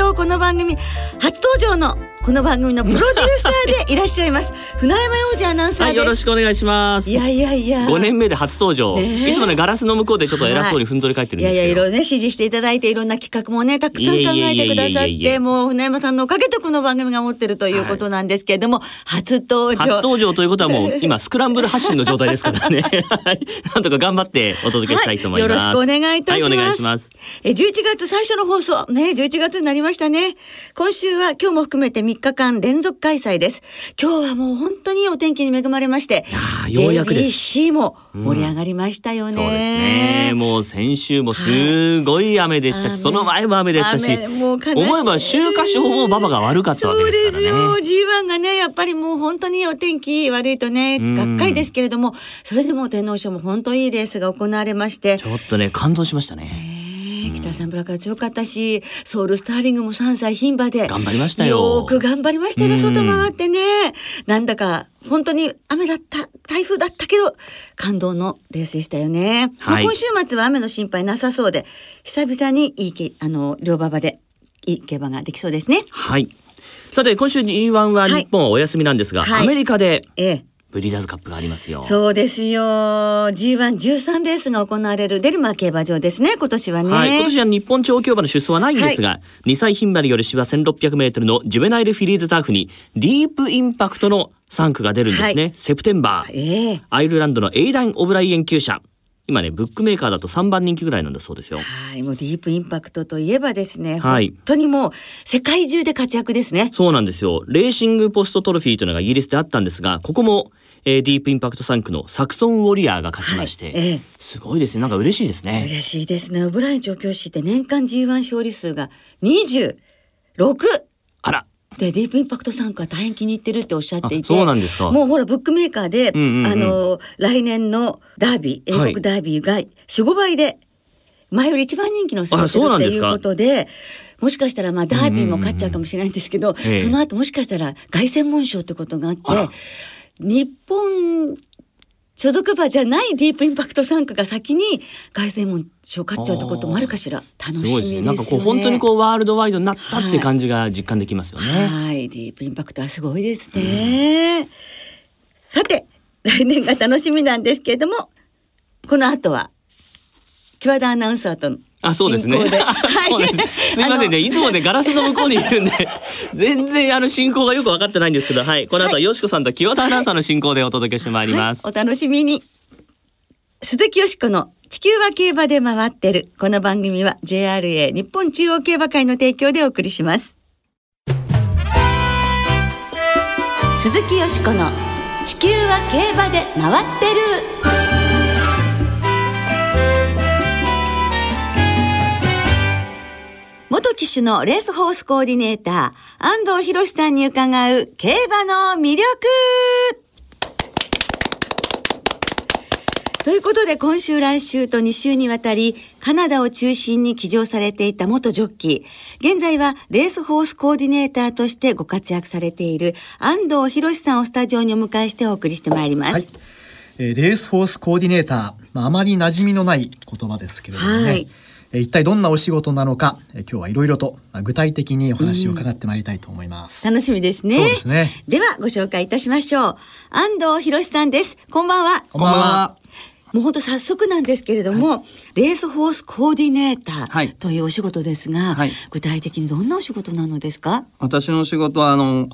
とこの番組初登場のこの番組のプロデューサーでいらっしゃいます 船山洋二アナウンサーはい、よろしくお願いします。いやいやいや5年目で初登場。ねえいつもね、ガラスの向こうでちょっと偉そうにふんぞり返ってるんですけど。いやいやいろいろね指示していただいていろんな企画もねたくさん考えてくださってもう船山さんのおかげでこの番組が持ってるということなんですけれども、初登場初登場ということはもう今スクランブル発進の状態ですからね。はいなんとか頑張ってお届けしたいと思います。はい、よろしくお願いいたします。はい、お願いします。え、11月最初の放送、ね、11月になりましたね。今週は今日も含めて3日間連続開催です。今日はもう本当にお天気に恵まれまして、ようやくです JBC も盛り上がりましたよね。そうですね。もう先週もすごい雨でしたし、はいその前も雨でしたし、思えば週刊誌法も馬場が悪かったわけですからね。そうですよ G1 がねやっぱりもう本当にお天気悪いとねうんがっかりですけれどもそれでも天皇賞も本当にいいレースが行われましてちょっとね、感動しましたね。北サンブラックが強かったしソウルスターリングも3歳牝馬で頑張りましたよ。よく頑張りましたよ外回ってね。なんだか本当に雨だった台風だったけど感動のレースでしたよね、まあはい今週末は雨の心配なさそうで久々にいいけあの両馬場でいい競馬ができそうですね。はい。さて、今週 G1 は日本はお休みなんですが、はい。アメリカでええブリーダーズカップがありますよ。そうですよ G113 レースが行われるデルマー競馬場ですね今年はね、はい、今年は日本長競馬の出走はないんですが、2歳牝馬による芝1600メートルのジュベナイルフィリーズターフにディープインパクトの3区が出るんですね。はいセプテンバー。ええアイルランドのエイダン・オブライエン厩舎。今ね、ブックメーカーだと3番人気ぐらいなんだそうですよ。はい、もうディープインパクトといえばですね、はい本当にもう世界中で活躍ですね。そうなんですよ。レーシングポストトロフィーというのがイギリスであったんですが、ここも、えーディープインパクト3区のサクソン・ウォリアーが勝ちまして、はいええすごいですね。なんか嬉しいですね。嬉しいですね。オブライン調教師って年間 G1 勝利数が26あら、でディープインパクト参加大変気に入ってるっておっしゃっていてあそうなんですか。もうほらブックメーカーで、うんうんうん。あの来年のダービー英はい。国ダービーが45倍で前より一番人気のされあてるっていうことでもしかしたらまあダービーも勝っちゃうかもしれないんですけど、ええ。その後もしかしたら凱旋門賞ってことがあって日本所属馬じゃないディープインパクト参加が先に凱旋門賞勝っちゃうってこともあるかしら楽しみですよね。ね。なんかこう本当にこうワールドワイドになったって感じが実感できますよね。はい、ディープインパクトはすごいですね。さて、来年が楽しみなんですけれども、この後は、木和田アナウンサーとのあ、そうですね。進行で そうですみませんね。いつもね、ガラスの向こうにいるんで、全然あの進行がよく分かってないんですけど、はい。この後はよしこさんと清田アナウンサーの進行でお届けしてまいります。はい、お楽しみに。鈴木よしこの地球は競馬で回ってる。この番組は JRA 日本中央競馬会の提供でお送りします。鈴木よしこの地球は競馬で回ってる。元騎手のレースホースコーディネーター安藤博さんに伺う競馬の魅力。ということで今週来週と2週にわたりカナダを中心に騎乗されていた元ジョッキー。現在はレースホースコーディネーターとしてご活躍されている安藤博さんをスタジオにお迎えしてお送りしてまいります。はい、えーレースフォースコーディネーター、まあ、あまり馴染みのない言葉ですけれどもね、はい。えー一体どんなお仕事なのか、えー今日はいろいろとまあ具体的にお話を伺ってまいりたいと思います。楽しみですね。そうですねではご紹介いたしましょう。安藤博さんです。こんばんは。こんばんは。もう本当早速なんですけれども、レースフォースコーディネータはいーというお仕事ですが、はい具体的にどんなお仕事なのですか？私の仕事はあの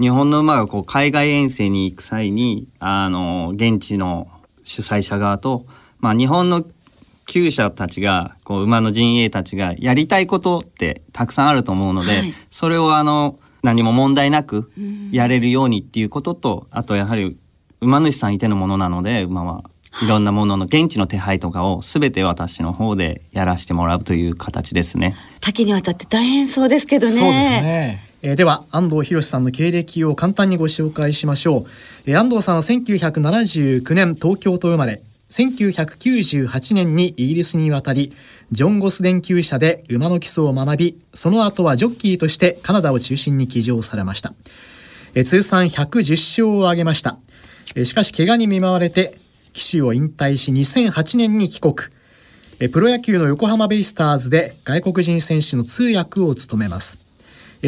日本の馬がこう海外遠征に行く際にあの現地の主催者側と、まあ、日本の厩舎たちがこう馬の陣営たちがやりたいことってたくさんあると思うので、はいそれをあの何も問題なくやれるようにっていうこととあとやはり馬主さんいてのものなので馬は。いろんなものの現地の手配とかを全て私の方でやらせてもらうという形ですね。多岐にわたって大変そうですけどね。そうですね。えー、では安藤博さんの経歴を簡単にご紹介しましょう、えー、安藤さんは1979年東京と生まれ1998年にイギリスに渡りジョン・ゴス電球社で馬の基礎を学びその後はジョッキーとしてカナダを中心に騎乗されました、通算110勝を挙げました、しかし怪我に見舞われて騎手を引退し2008年に帰国。プロ野球の横浜ベイスターズで外国人選手の通訳を務めます。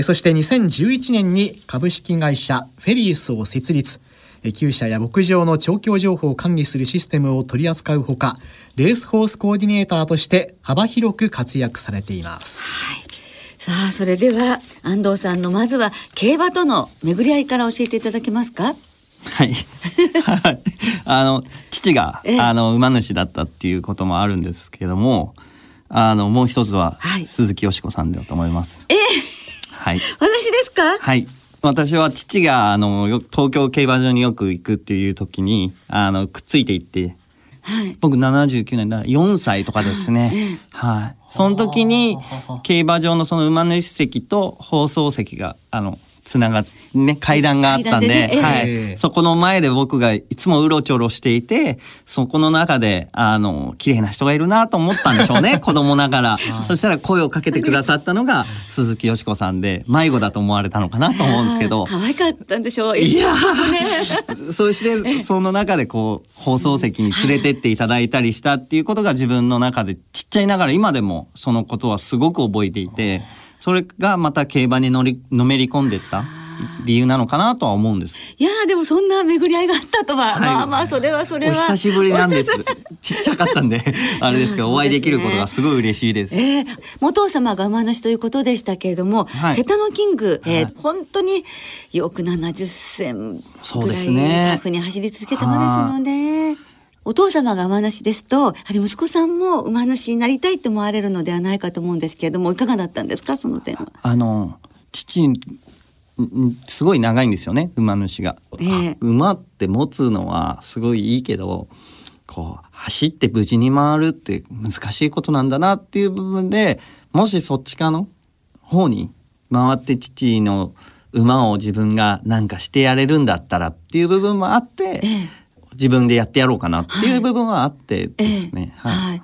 そして2011年に株式会社フェリースを設立。厩舎や牧場の調教情報を管理するシステムを取り扱うほかレースホースコーディネーターとして幅広く活躍されています。はいさあそれでは安藤さんのまずは競馬との巡り合いから教えていただけますか？はい。あの父があの馬主だったっていうこともあるんですけれども、あのもう一つは鈴木よしこさんだと思います。えはい。私ですか？はい。私は父があの東京競馬場によく行くっていう時にあのくっついていって、はい、僕79年だ。4歳とかですね、はい、その時に競馬場のその馬主席と放送席があのつながね階段があったんで、ねえー、はい、そこの前で僕がいつもうろちょろしていてそこの中であの綺麗な人がいるなと思ったんでしょうね 子供ながら。そしたら声をかけてくださったのが鈴木よしこさんで迷子だと思われたのかなと思うんですけど。可愛かったんでしょういや、ね、そしてその中でこう放送席に連れてっていただいたりしたっていうことが自分の中でちっちゃいながら今でもそのことはすごく覚えていて。それがまた競馬に乗りのめり込んでった理由なのかなとは思うんです。いやでもそんな巡り合いがあったとは、はい、まあまあそれはそれは。お久しぶりなんです。ちっちゃかったんであれですけど、お会いできることがすごい嬉しいです。えー、元様が馬主ということでしたけれども、はい、瀬田のキング、えー、はい、本当によく70戦ぐらいタフに走り続けた馬ですので。お父様が馬主ですと、やはり息子さんも馬主になりたいと思われるのではないかと思うんですけれども、いかがだったんですか、その点は？あの、父、すごい長いんですよね、馬主が。えー、馬って持つのはすごいいいけど、こう、走って無事に回るって難しいことなんだなっていう部分で、もしそっちかの方に回って父の馬を自分がなんかしてやれるんだったらっていう部分もあって、えー自分でやってやろうかなっていう部分はあってですね。はい。はい、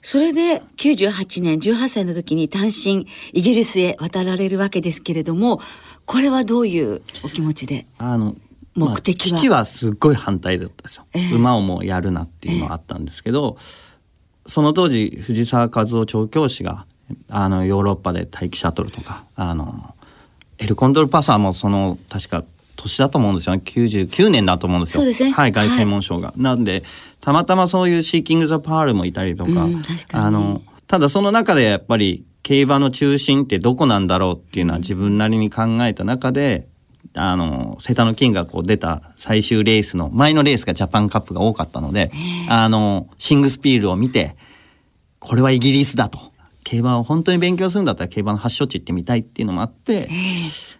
それで98年18歳の時に単身イギリスへ渡られるわけですけれどもこれはどういうお気持ちで？あの目的は、まあ、父はすっごい反対だったんですよ、えー、馬をもうやるなっていうのはあったんですけど、えー、その当時藤沢和夫調教師があのヨーロッパで待機シャトルとかあのエルコンドルパサーもその確か年だと思うんですよね99年だと思うんですよ。そうですね。はい、凱旋門賞が。はい、なんでたまたまそういうシーキング・ザ・パールもいたりとかかあのただその中でやっぱり競馬の中心ってどこなんだろうっていうのは自分なりに考えた中であの瀬田の金がこう出た最終レースの前のレースがジャパンカップが多かったのであのシングスピールを見てこれはイギリスだと競馬を本当に勉強するんだったら競馬の発祥地行ってみたいっていうのもあって。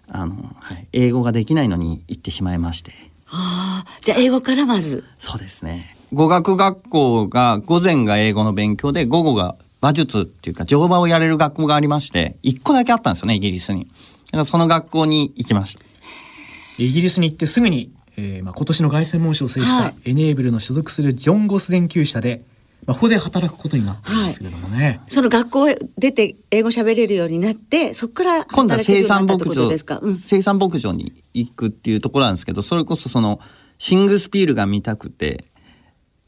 あの、はい、英語ができないのに行ってしまいまして。ああ、じゃあ英語からまず。そうですね。語学学校が午前が英語の勉強で午後が馬術っていうか乗馬をやれる学校がありまして一個だけあったんですよねイギリスに。だからその学校に行きました。イギリスに行ってすぐに、えーまあ、今年の凱旋門賞を制したエネーブルの所属するジョン・ゴス電球社でまあ、ここで働くことになったんですけれどもね、はい、その学校出て英語喋れるようになってそこから今度は生産牧場ですか、うん、生産牧場に行くっていうところなんですけどそれこそそのシングスピールが見たくて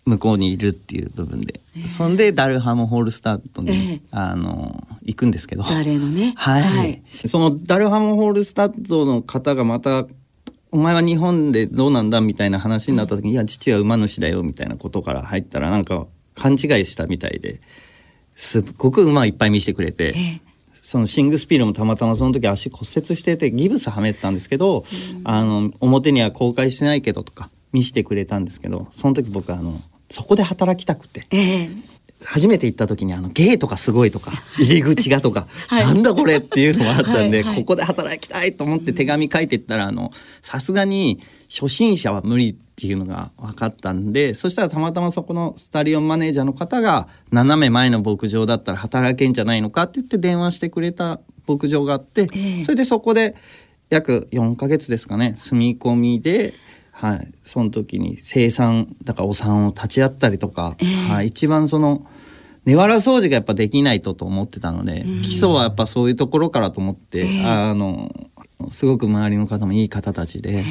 向こうにいるっていう部分で、えー、そんでダルハムホールスタートに、えー、あの行くんですけど。誰のね、はい、はい、そのダルハムホールスタートの方がまたお前は日本でどうなんだみたいな話になった時に、いや父は馬主だよみたいなことから入ったらなんか勘違いしたみたいですっごく馬いっぱい見せてくれて、ええ、そのシングスピードもたまたまその時足骨折しててギブスはめてたんですけど、うん、あの表には公開してないけどとか見せてくれたんですけどその時僕あのそこで働きたくて、え、初めて行った時にあのゲートがすごいとか入り口がとか、はい。なんだこれっていうのがあったんで、はいはいここで働きたいと思って手紙書いてったらあのさすがに初心者は無理っていうのが分かったんでそしたらたまたまそこのスタリオンマネージャーの方が斜め前の牧場だったら働けんじゃないのかって言って電話してくれた牧場があって、ええ。それでそこで約4ヶ月ですかね住み込みで。はい、その時に生産だからお産を立ち会ったりとか、はい、一番その根わら掃除がやっぱできないとと思ってたので、基礎はやっぱそういうところからと思って、あのすごく周りの方もいい方たちで、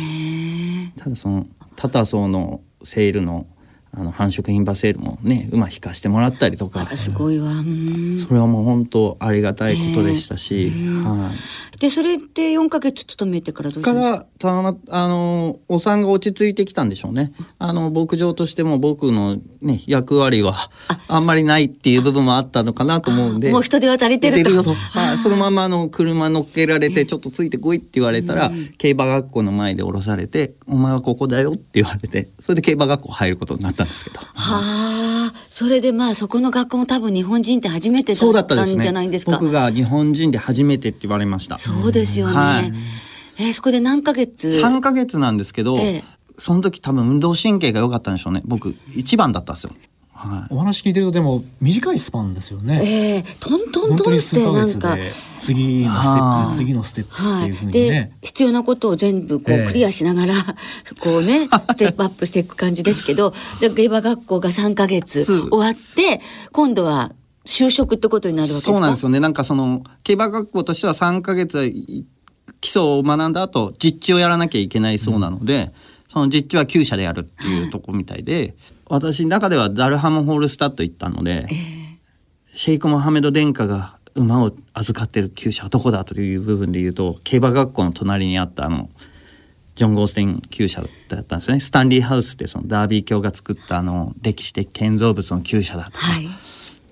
ただそのタタソウのセールのあの繁殖品バセールもね馬引かしてもらったりとか。すごいわ。うん。それはもう本当ありがたいことでしたし、はい。でそれで4ヶ月勤めてからどうか？らたまあのお産が落ち着いてきたんでしょうね。あの牧場としても僕のね役割はあ。んまりないっていう部分もあったのかなと思うんで。もう人手は足りてると。はい、そのままあの車乗っけられてちょっとついてこいって言われたら、競馬学校の前で降ろされて「お前はここだよ」って言われてそれで競馬学校入ることになったんですけど。はあそれでまあそこの学校も多分日本人って初めてだっんったたですね。じゃないですか僕が日本人で初めてって言われました。そうですよね、はいえーそこで何ヶ月？3ヶ月なんですけど、ええその時多分運動神経が良かったんでしょうね僕一番だったんですよ。はい。お話聞いてるとでも短いスパンですよね。えートントントンっ本当に数てなんか。ヶ月で次のステップ次のステップってはいいうふう、にでね。必要なことを全部こええ。うクリアしながら、こうねステップアップしていく感じですけどじゃあ競馬学校が3ヶ月終わって今度は就職ってことになるわけですか？そうなんですよね。なんかその競馬学校としては3ヶ月はい基礎を学んだ後実地をやらなきゃいけないそうなので、その実地は厩舎でやるっていうとこみたいで、私の中ではダルハム・ホールスタッド行ったので、シェイク・モハメド殿下が馬を預かってる厩舎はどこだという部分で言うと競馬学校の隣にあったあのジョン・ゴーステン厩舎だったんですよね。スタンリーハウスってそのダービー卿が作ったあの歴史的建造物の厩舎だとか、はい。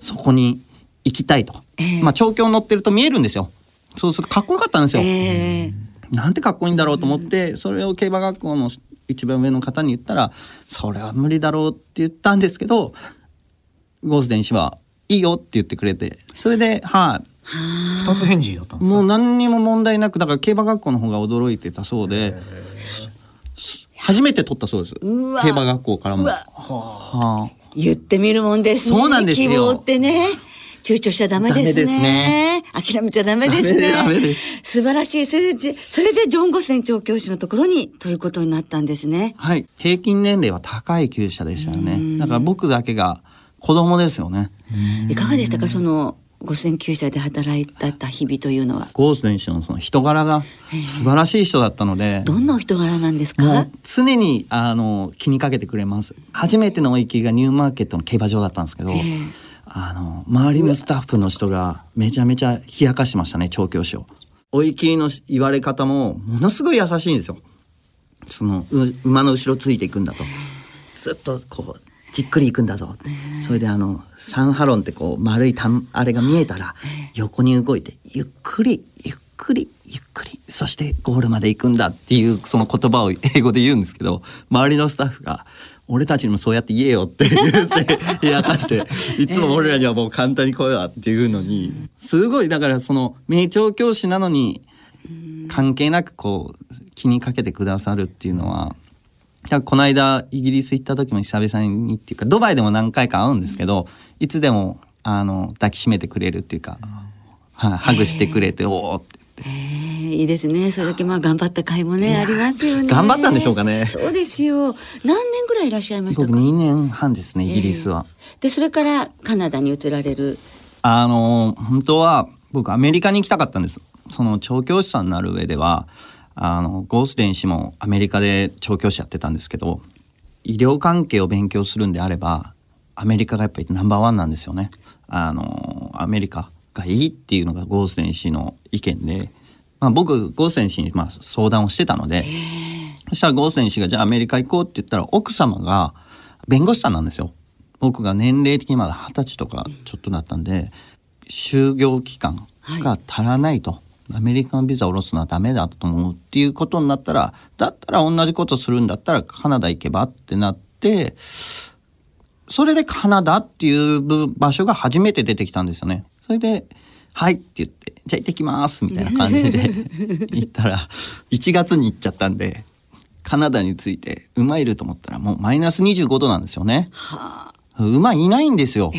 そこに行きたいと、ええ。まあ調教乗ってると見えるんですよ。そうするとかっこよかったんですよ、えーなんてかっこいいんだろうと思ってそれを競馬学校の一番上の方に言ったらそれは無理だろうって言ったんですけどゴースデン氏はいいよって言ってくれてそれではい、二つ返事だったんですか？もう何にも問題なくだから競馬学校の方が驚いてたそうで初めて取ったそうです。競馬学校からも。はあ。言ってみるもんですね。そうなんですよ。希望ってね躊躇しちゃダメですね。すね。諦めちゃダメですね。ダメダメです。素晴らしいそれでそれでジョン・ゴセン調教師のところにということになったんですね。はい、平均年齢は高い厩舎でしたよね。だから僕だけが子供ですよね。いかがでしたか？その五千厩舎で働いてた日々というのは。ゴースデン氏のその人柄が素晴らしい人だったので、どんなお人柄なんですもか？う常にあの気にかけてくれます。初めての追い切りがニューマーケットの競馬場だったんですけど、あの周りのスタッフの人がめちゃめちゃ冷やかしてましたね調教師を。追い切りの言われ方もものすごい優しいんですよ。その馬の後ろついていくんだとずっとこうじっくり行くんだぞそれであのサンハロンってこう丸いたんあれが見えたら横に動いてゆっくりゆっくりゆっくりそしてゴールまで行くんだっていうその言葉を英語で言うんですけど周りのスタッフが「俺たちにもそうやって言えよ」って言って冷やかしていつも俺らにはもう簡単に来いわっていうのにすごいだからその名調教師なのに関係なくこう気にかけてくださるっていうのはこの間イギリス行った時も久々にっていうかドバイでも何回か会うんですけどいつでもあの抱きしめてくれるっていうか、はいハグしてくれて「おお」って。えーいいですね。それだけまあ頑張った甲斐もねありますよね。頑張ったんでしょうかね。そうですよ。何年ぐらいいらっしゃいました僕か？2年半ですねイギリスは。でそれからカナダに移られる？あの本当は僕アメリカに行きたかったんです。その調教師さんになる上ではあのゴースデン氏もアメリカで調教師やってたんですけど医療関係を勉強するんであればアメリカがやっぱりナンバーワンなんですよね。あのアメリカがいいっていうのがゴースデン氏の意見で、まあ、僕ゴースデン氏にまあ相談をしてたのでそしたらゴースデン氏がじゃあアメリカ行こうって言ったら奥様が弁護士さんなんですよ。僕が年齢的にまだ二十歳とかちょっとだったんで就業期間が足らないと、アメリカンビザを下ろすのはダメだと思うっていうことになったらだったら同じことするんだったらカナダ行けばってなってそれでカナダっていう場所が初めて出てきたんですよね。それではいって言ってじゃあ行ってきますみたいな感じで 行ったら1月に行っちゃったんでカナダについて馬いると思ったらもうマイナス25度なんですよね。馬いないんですよ。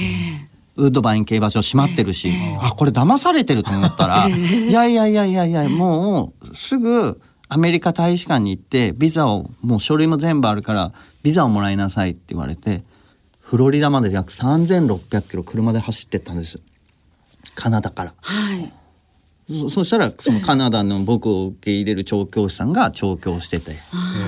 ウッドバイン競馬場閉まってるし、あこれ騙されてると思ったら、いやいやいやいやいやもうすぐアメリカ大使館に行ってビザをもう書類も全部あるからビザをもらいなさいって言われてフロリダまで約3600キロ車で走ってったんですカナダから。はい。そそしたらそのカナダの僕を受け入れる調教師さんが調教してて。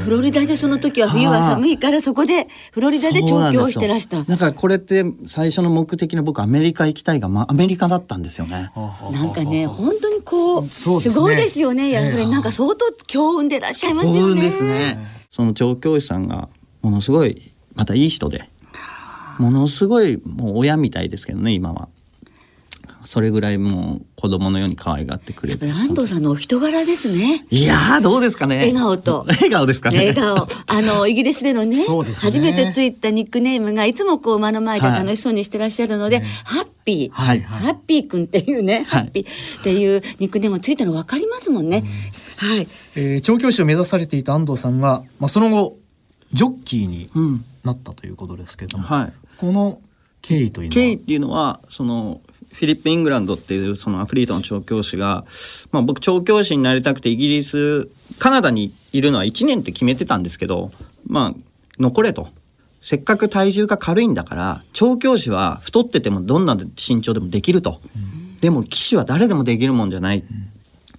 フロリダでその時は冬は寒いからそこでフロリダで調教をしてらした。だからこれって最初の目的の僕アメリカ行きたいが、まあ、アメリカだったんですよね。なんかね本当にこうすねごいですよね。やっぱええりなんか相当強運でいらっしゃいますよね。ですね。その調教師さんがものすごいまたいい人で、ものすごいもう親みたいですけどね今は。それぐらいもう子供のように可愛がってくれて。安藤さんのお人柄ですね。いやーどうですかね。笑顔と 笑顔ですかね。笑顔あの イギリスでのねそうですね初めてついたニックネームがいつもこう馬の前で楽しそうにしてらっしゃるので、ハッピー、はいハッピーくんっていうね、はいハッピーっていうニックネームがついたの分かりますもんね。はい。えー調教師を目指されていた安藤さんが、まあ、その後ジョッキーにうん。なったということですけれども、はい。この経緯というのは？経緯っていうのはそのフィリップ・イングランドっていうそのアフリートの調教師が、まあ、僕調教師になりたくてイギリスカナダにいるのは1年って決めてたんですけどまあ残れと。せっかく体重が軽いんだから調教師は太っててもどんな身長でもできると、でも騎手は誰でもできるもんじゃない、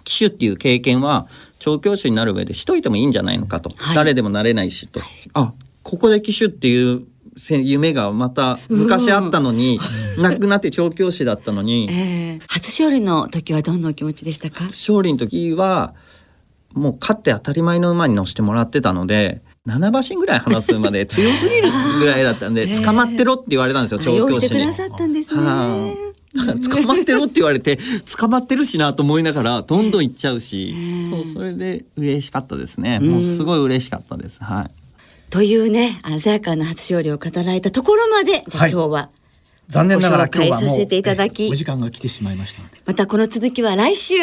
騎手っていう経験は調教師になる上でしといてもいいんじゃないのかと、はい。誰でもなれないしと、あここで騎手っていうせ夢がまた昔あったのに、なくなって調教師だったのに、えー、初勝利の時はどんなお気持ちでしたか？勝利の時はもう勝って当たり前の馬に乗せてもらってたので7馬身ぐらい離す馬で強すぎるぐらいだったんで 捕まってろって言われたんですよあ調教師に。捕まってろって言われて捕まってるしなと思いながらどんどん行っちゃうし、そうそれで嬉しかったですね。もうすごい嬉しかったです。はい。というね鮮やかな初勝利を語られたところまでじゃあはい今日は、残念ながらご紹介今日はもうさせていただきえーお時間が来てしまいましたのでまたこの続きは来週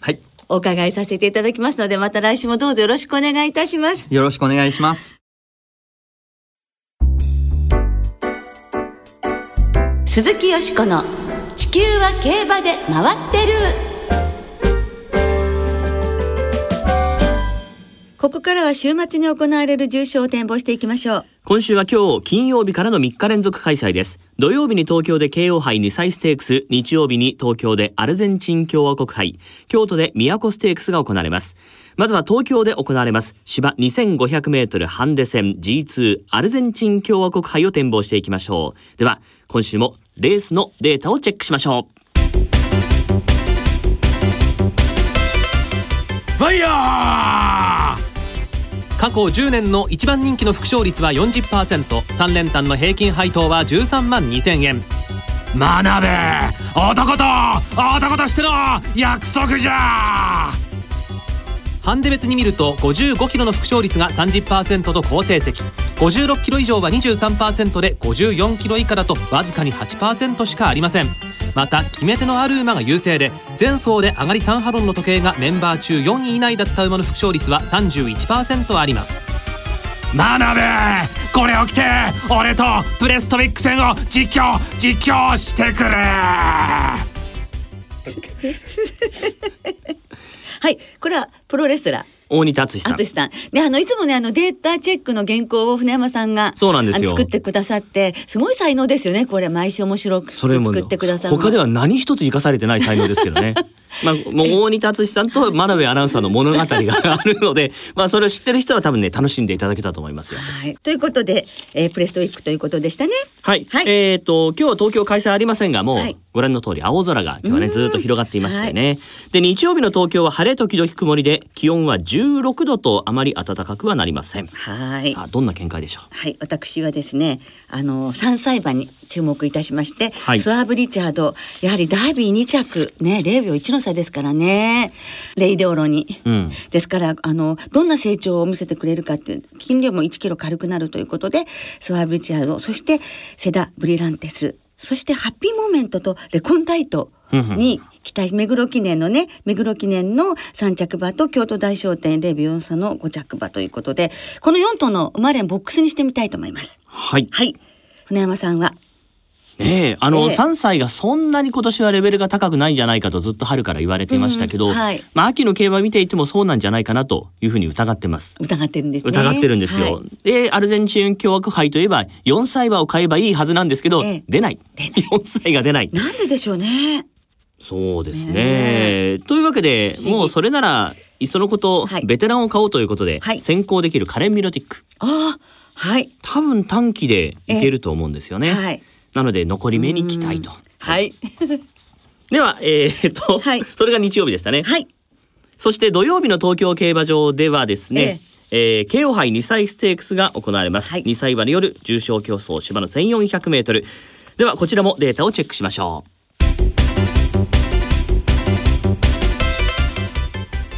はい。お伺いさせていただきますのでまた来週もどうぞよろしくお願いいたします。よろしくお願いします。鈴木よしこの地球は競馬で回ってるここからは週末に行われる重賞を展望していきましょう。今週は今日金曜日からの3日連続開催です。土曜日に東京で京王杯2歳ステークス日曜日に東京でアルゼンチン共和国杯。京都で都ステークスが行われます。まずは東京で行われます。芝 2500m ハンデ戦 G2 アルゼンチン共和国杯を展望していきましょう。では今週もレースのデータをチェックしましょう。ファイヤー過去10年の一番人気の副勝率は 40%3 連単の平均配当は13万2000円。学べ男と男としての約束じゃ。ハンデ別に見ると55キロの副勝率が30%と好成績。56キロ以上は23%で54キロ以下だとわずかに8%しかありません。また決め手のある馬が優勢で前走で上がり3ハロンの時計がメンバー中4位以内だった馬の副勝率は31%あります。学べこれを着て俺とプレストウィック戦を実況実況してくれ。はいこれはプロレスラー大仁田敦さん淳さん。で、あの、いつもね、あの、データチェックの原稿を船山さんが、そうなんですよ作ってくださって、すごい才能ですよね、これ、毎週面白くそれも作ってくださるの。他では何一つ生かされてない才能ですけどね。まあ、もう大仁田敦さんと真鍋アナウンサーの物語があるので、まあ、それを知ってる人は多分ね、楽しんでいただけたと思いますよ。はい。ということで、えープレストウィックということでしたね。はい、はいえっ、と今日は東京開催ありませんがもう、はいご覧の通り青空が今日はねずっと広がっていましたよね、で日曜日の東京は晴れ時々曇りで気温は16度とあまり暖かくはなりません。はい。どんな見解でしょう？はい、私はですね、あの三歳馬に注目いたしまして、はい。スワーブ・リチャード、やはりダービー2着ね、0秒1の差ですからね。レイデオロに。うん。ですからあのどんな成長を見せてくれるかっていう筋量も1キロ軽くなるということでスワーブリチャードそしてセダ・ブリランテスそしてハッピーモーメントとレコンダイトに期待目黒記念のね目黒記念の3着馬と京都大商店レビオンサの5着馬ということでこの4頭の馬連ボックスにしてみたいと思います。はい。はい船山さんはええあの、ええ3歳がそんなに今年はレベルが高くないんじゃないかとずっと春から言われていましたけど、うんはいまあ秋の競馬見ていてもそうなんじゃないかなというふうに疑ってます。疑ってるんですね。疑ってるんですよ。はいで、アルゼンチン共和国杯といえば4歳馬を買えばいいはずなんですけど、ええ出ない。出ない 4歳が出ない。なんででしょうね。そうですね。ねというわけでもうそれならいっそのこと、はいベテランを買おうということで、はい先行できるカレンミロティックああはい多分短期でいけると思うんですよね。はいなので残り目に期待と。はい。ではえーっと、はい。それが日曜日でしたね。はい。そして土曜日の東京競馬場ではですね、えー、京王杯2歳ステークスが行われます、はい。2歳馬による重賞競争芝の1400メートル。ではこちらもデータをチェックしましょ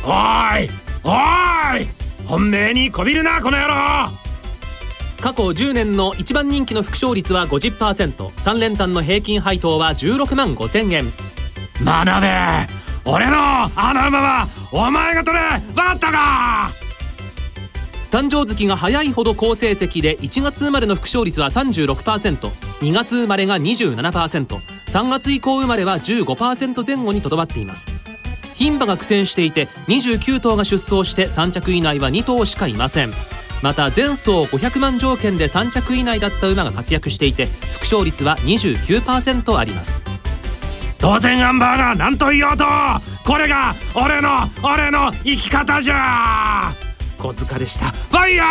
おーいおーい本命にこびるなこの野郎過去10年の一番人気の副勝率は 50%3 連単の平均配当は16万5千円。学べ俺のあの馬はお前が取れバッタか！誕生月が早いほど好成績で1月生まれの副勝率は 36%2 月生まれが 27%3 月以降生まれは15%前後にとどまっています。牝馬が苦戦していて29頭が出走して3着以内は2頭しかいませんまた前走500万条件で3着以内だった馬が活躍していて副勝率は29%あります。当然アンバーが何と言おうとこれが俺の俺の生き方じゃ。小塚でした。ファイヤー。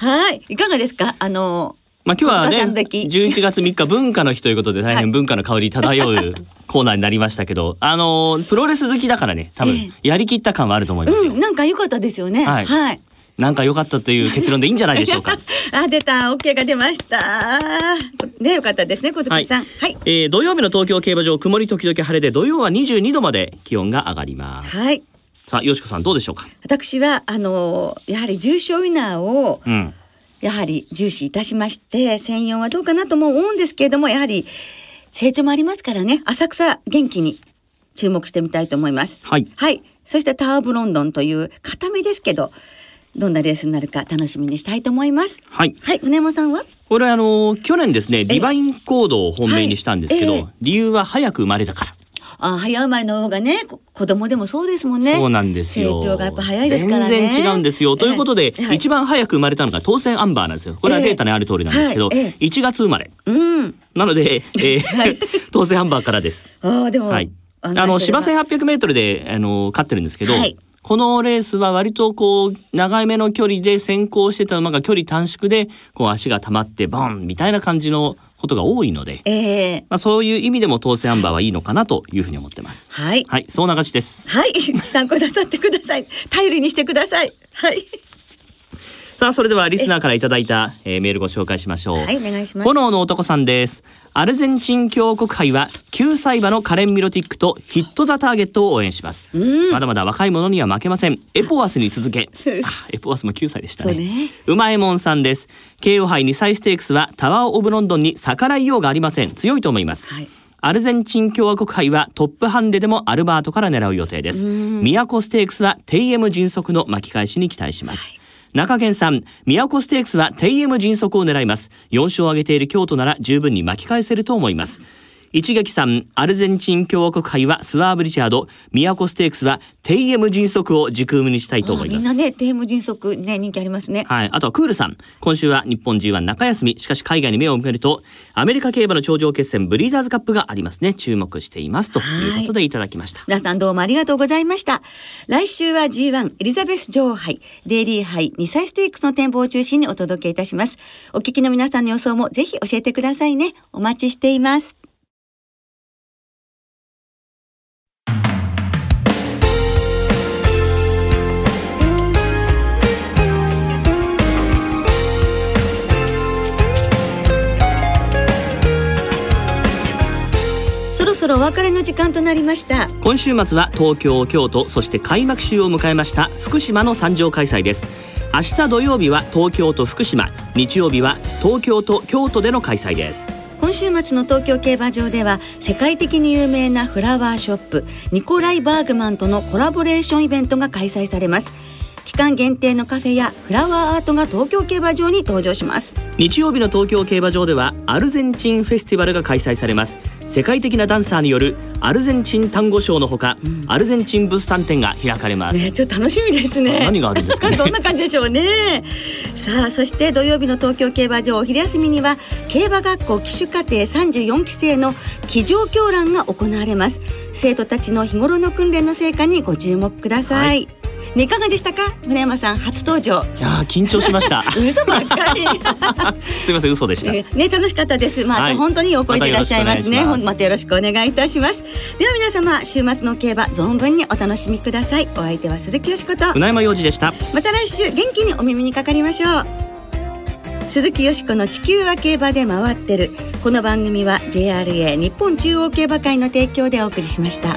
はいいかがですか？あのうまあ今日はねさん的11月3日文化の日ということで大はい。変文化の香り漂う コーナーになりましたけどあのープロレス好きだからね多え分やりきった感はあると思いますよ、うんなんか良かったですよね。はい。はい。なんか良かったという結論でいいんじゃないでしょうか。あ出た。OK が出ました。ね良かったですね小塚さん。はい。えー土曜日の東京競馬場曇り時々晴れで土曜は22度まで気温が上がります。はい。さあよしこさんどうでしょうか？私はあのやはり重賞ウィナーをうんやはり重視いたしまして専用はどうかなとも思うんですけれどもやはり成長もありますからね。浅草元気に注目してみたいと思います。はい。はい。そしてタワーオブロンドンという固めですけどどんなレースになるか楽しみにしたいと思います。はい。はい。船山さんは？これあの去年ですねディバインコードを本命にしたんですけど、理由は早く生まれたからあ早生まれの方がねこ子供でもそうですもんね。そうなんですよ。成長がやっぱ早いですからね。全然違うんですよ、ということで、ええ。はい。一番早く生まれたのが当選アンバーなんですよ。これはデータにある通りなんですけど、ええ。はい。え1月生まれ。うん。なので、えー はい。当選アンバーからです。ああでも、はい。あの芝1 8 0 0ルであの勝ってるんですけど、はい。このレースは割とこう長めの距離で先行してた馬が距離短縮でこう足が溜まってボンみたいな感じのことが多いので、ええ。まあ、そういう意味でも当選アンバーはいいのかなというふうに思ってます。はい。はい、そう流しです。はい。参考なさってください。頼りにしてください。はいさあ、それではリスナーからいただいた、えーメールご紹介しましょう。はいお願いします炎の男さんです。アルゼンチン共和国杯は9歳馬のカレン・ミロティックとヒット・ザ・ターゲットを応援します。まだまだ若い者には負けません。エポワスに続け。あエポワスも9歳でしたね。そうねうまえもんさんです。慶応杯2歳ステークスはタワー・オブ・ロンドンに逆らいようがありません。強いと思います。はいアルゼンチン共和国杯はトップハンデでもアルバートから狙う予定です。都ステークスはテイエム迅速の巻き返しに期待します。中堅さん、宮古ステークスは TM 迅速を狙います。4勝を挙げている京都なら十分に巻き返せると思います。一撃さん、アルゼンチン共和国杯はスワーブ・リチャード、都ステークスはテイエム迅速を軸組にしたいと思いますあみんな。ねテーム迅速ね人気ありますねはい。あとはクールさん。今週は日本 G1 中休み。しかし海外に目を向けると、アメリカ競馬の頂上決戦ブリーダーズカップがありますね。注目しています。ということでいただきました。皆さんどうもありがとうございました。来週は G1 エリザベス女王杯、デイリー杯2歳ステークスの展望を中心にお届けいたします。お聞きの皆さんの予想もぜひ教えてくださいね。お待ちしています。そろお別れの時間となりました。今週末は東京京都そして開幕週を迎えました福島の参上開催です。明日土曜日は東京と福島。日曜日は東京と京都での開催です。今週末の東京競馬場では世界的に有名なフラワーショップニコライ・バーグマンとのコラボレーションイベントが開催されます期間限定のカフェやフラワーアートが東京競馬場に登場します。日曜日の東京競馬場ではアルゼンチンフェスティバルが開催されます。世界的なダンサーによるアルゼンチン単語ショーのほか、アルゼンチン物産展が開かれます、ねちょっと楽しみですね。何があるんですかね。どんな感じでしょうね。さあそして土曜日の東京競馬場お昼休みには競馬学校騎手課程34期生の騎乗狂乱が行われます。生徒たちの日頃の訓練の成果にご注目ください、ねいかがでしたか？村山さん初登場。いやー緊張しました。嘘ばっかり。すいません嘘でした、ねね楽しかったです。まあ、はい。本当にお声でいらっしゃいますね。またよろしくお願いします。ほんまたよろしくお願いいたします。では皆様週末の競馬存分にお楽しみください。お相手は鈴木よしこと。船山洋二でした。また来週元気にお耳にかかりましょう。鈴木よしこの地球は競馬で回ってる。この番組は JRA 日本中央競馬会の提供でお送りしました